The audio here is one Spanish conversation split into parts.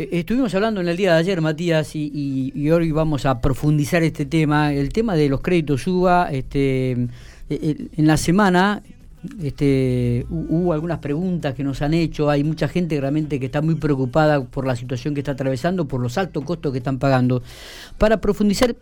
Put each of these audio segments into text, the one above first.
Eh, estuvimos hablando en el día de ayer, Matías, y, hoy vamos a profundizar este tema, el tema de los créditos UBA. Este, eh, eh, en la semana este, hubo algunas preguntas que nos han hecho, hay mucha gente realmente que está muy preocupada por la situación que está atravesando, por los altos costos que están pagando. Para profundizar,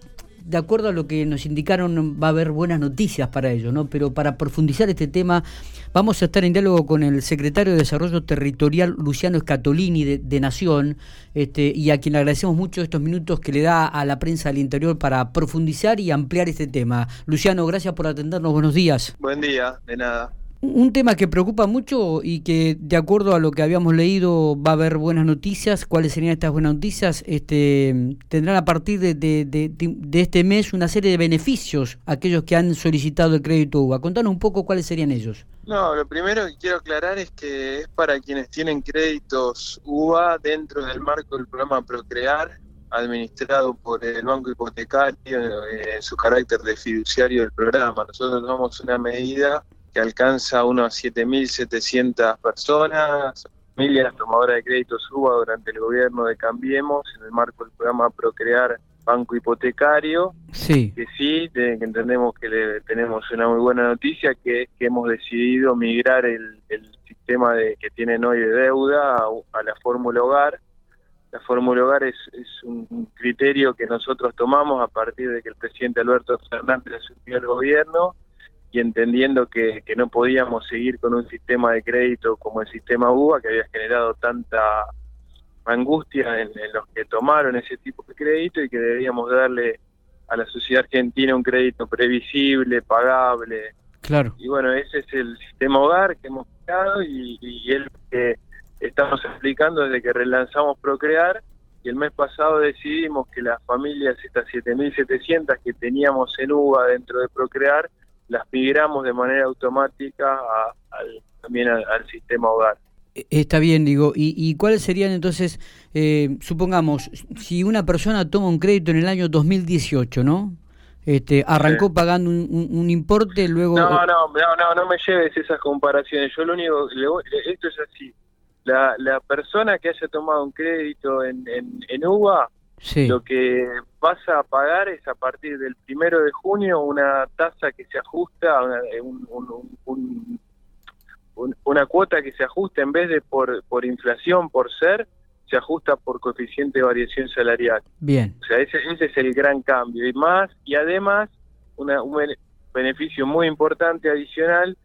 de acuerdo a lo que nos indicaron, va a haber buenas noticias para ello, ¿no? Pero para profundizar este tema, vamos a estar en diálogo con el secretario de Desarrollo Territorial, Luciano Escatolini, de, Nación, este, y a quien le agradecemos mucho estos minutos que le da a la prensa del interior para profundizar y ampliar este tema. Luciano, gracias por atendernos. Buenos días. Buen día, de nada. Un tema que preocupa mucho y que de acuerdo a lo que habíamos leído va a haber buenas noticias. ¿Cuáles serían estas buenas noticias? Este, tendrán a partir de, este mes una serie de beneficios aquellos que han solicitado el crédito UBA. Contanos un poco cuáles serían ellos. No, lo primero que quiero aclarar es que es para quienes tienen créditos UBA dentro del marco del programa Procrear, administrado por el Banco Hipotecario eh, en su carácter de fiduciario del programa. Nosotros tomamos una medida que alcanza a unas 7.700 personas, familias tomadoras de crédito suba durante el gobierno de Cambiemos, en el marco del programa Procrear Banco Hipotecario. Sí. Que sí, que entendemos que le, tenemos una muy buena noticia, que es que hemos decidido migrar el, sistema de, que tienen hoy de deuda a, la fórmula hogar. La fórmula hogar es, es, un criterio que nosotros tomamos a partir de que el presidente Alberto Fernández asumió el gobierno y entendiendo que, no podíamos seguir con un sistema de crédito como el sistema UBA, que había generado tanta angustia en, los que tomaron ese tipo de crédito y que debíamos darle a la sociedad argentina un crédito previsible, pagable. Claro. Y bueno, ese es el sistema hogar que hemos creado y, y el que estamos explicando desde que relanzamos Procrear y el mes pasado decidimos que las familias, estas 7.700 que teníamos en UBA dentro de Procrear, las migramos de manera automática al, también al, sistema hogar. E, está bien, digo. ¿Y, cuáles serían entonces, eh, supongamos, si una persona toma un crédito en el año 2018, ¿no? Este, arrancó pagando un, importe, luego... No, no, no, no, me lleves esas comparaciones. Yo lo único, esto es así. La, la persona que haya tomado un crédito en, en, en UBA lo que vas a pagar es a partir del primero de junio una tasa que se ajusta, una, una cuota que se ajusta en vez de por, por inflación, por ser, se ajusta por coeficiente de variación salarial. Bien. O sea, ese, ese es el gran cambio. Y más, y además, una, un beneficio muy importante adicional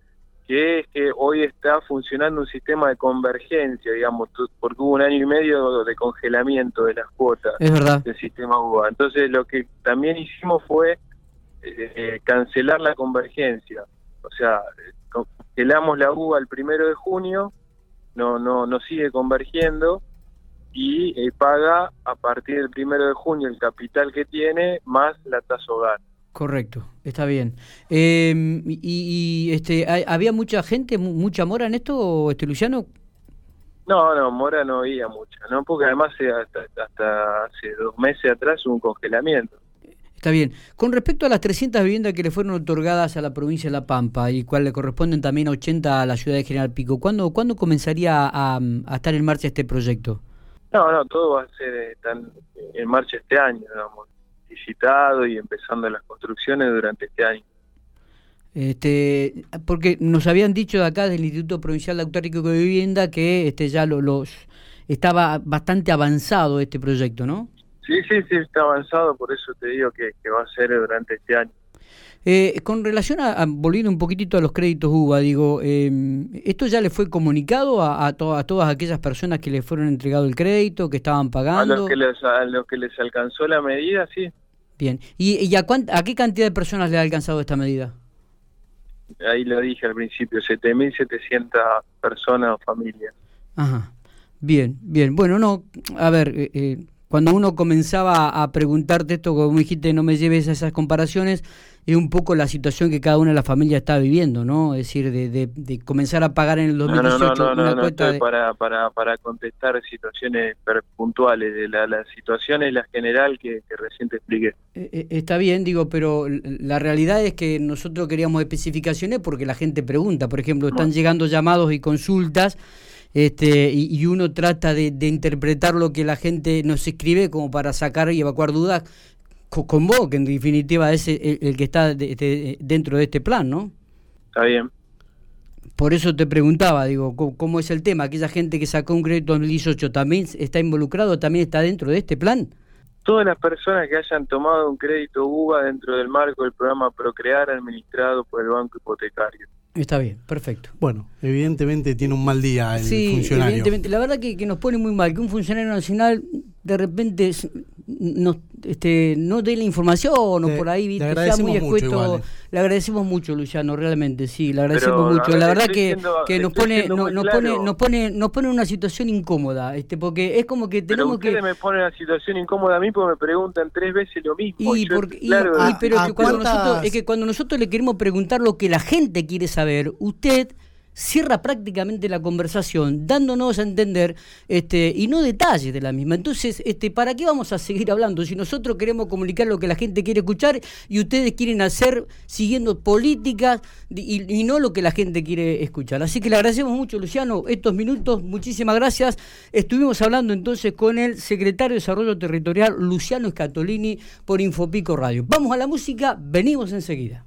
que es que hoy está funcionando un sistema de convergencia, digamos, porque hubo un año y medio de congelamiento de las cuotas del sistema UBA. Entonces lo que también hicimos fue eh, eh, cancelar la convergencia, o sea, cancelamos la UBA el primero de junio, no no no sigue convergiendo y eh, paga a partir del primero de junio el capital que tiene más la tasa hogar. Correcto, está bien. Em, y, este, ¿había mucha gente, mucha mora en esto, este Luciano? No, no, mora no había mucha, ¿no? Porque además eh, hasta, hace dos meses atrás hubo un congelamiento. Está bien. Con respecto a las 300 viviendas que le fueron otorgadas a la provincia de La Pampa y cual le corresponden también a 80 a la ciudad de General Pico, ¿cuándo, ¿cuándo comenzaría a, estar en marcha este proyecto? No, no, todo va a ser eh, en marcha este año, digamos visitado y empezando las construcciones durante este año. Este, porque nos habían dicho de acá del Instituto Provincial de Autórico de Vivienda que este ya lo, los estaba bastante avanzado este proyecto, ¿no? Sí, sí, sí, está avanzado, por eso te digo que, va a ser durante este año. Eh, con relación a, volviendo un poquitito a los créditos UBA, digo, eh, ¿esto ya le fue comunicado a, a, todas aquellas personas que le fueron entregado el crédito, que estaban pagando? A los que les, a los que les alcanzó la medida, sí. Bien. ¿Y, a, a, qué cantidad de personas le ha alcanzado esta medida? Ahí lo dije al principio, 7.700 personas o familias. Ajá. Bien, bien. Bueno, no, a ver, eh, eh, cuando uno comenzaba a preguntarte esto, como dijiste, no me lleves a esas comparaciones, es un poco la situación que cada una de las familias está viviendo, ¿no? Es decir, de, de, comenzar a pagar en el 2018 no, no, no, no, para, para, para contestar situaciones puntuales, de la, la situación es la general que, recién te expliqué. Eh, eh, está bien, digo, pero la realidad es que nosotros queríamos especificaciones porque la gente pregunta, por ejemplo, están llegando llamados y consultas este, y, uno trata de, interpretar lo que la gente nos escribe como para sacar y evacuar dudas con, vos, que en definitiva es el, que está dentro de este plan, ¿no? Está bien. Por eso te preguntaba, digo, ¿cómo, es el tema? ¿Aquella gente que sacó un crédito en 2018 también está involucrado, también está dentro de este plan? Todas las personas que hayan tomado un crédito UBA dentro del marco del programa Procrear administrado por el Banco Hipotecario. Está bien, perfecto. Bueno, evidentemente tiene un mal día el sí, Evidentemente, la verdad que, que nos pone muy mal que un funcionario nacional de repente nos este, no dé la información o por ahí ¿viste? sea muy escueto. Le agradecemos mucho, Luciano, realmente, sí, le agradecemos mucho. La verdad que, que nos pone, no, nos pone, nos pone, nos pone en una situación incómoda, este, porque es como que tenemos pero que. me pone en una situación incómoda a mí porque me preguntan tres veces lo mismo. Y, porque, pero que cuando nosotros, es que cuando nosotros le queremos preguntar lo que la gente quiere saber, usted cierra prácticamente la conversación dándonos a entender este y no detalles de la misma. Entonces, este ¿para qué vamos a seguir hablando si nosotros queremos comunicar lo que la gente quiere escuchar y ustedes quieren hacer siguiendo políticas y, no lo que la gente quiere escuchar? Así que le agradecemos mucho, Luciano, estos minutos. Muchísimas gracias. Estuvimos hablando entonces con el secretario de Desarrollo Territorial, Luciano Scatolini, por Infopico Radio. Vamos a la música, venimos enseguida.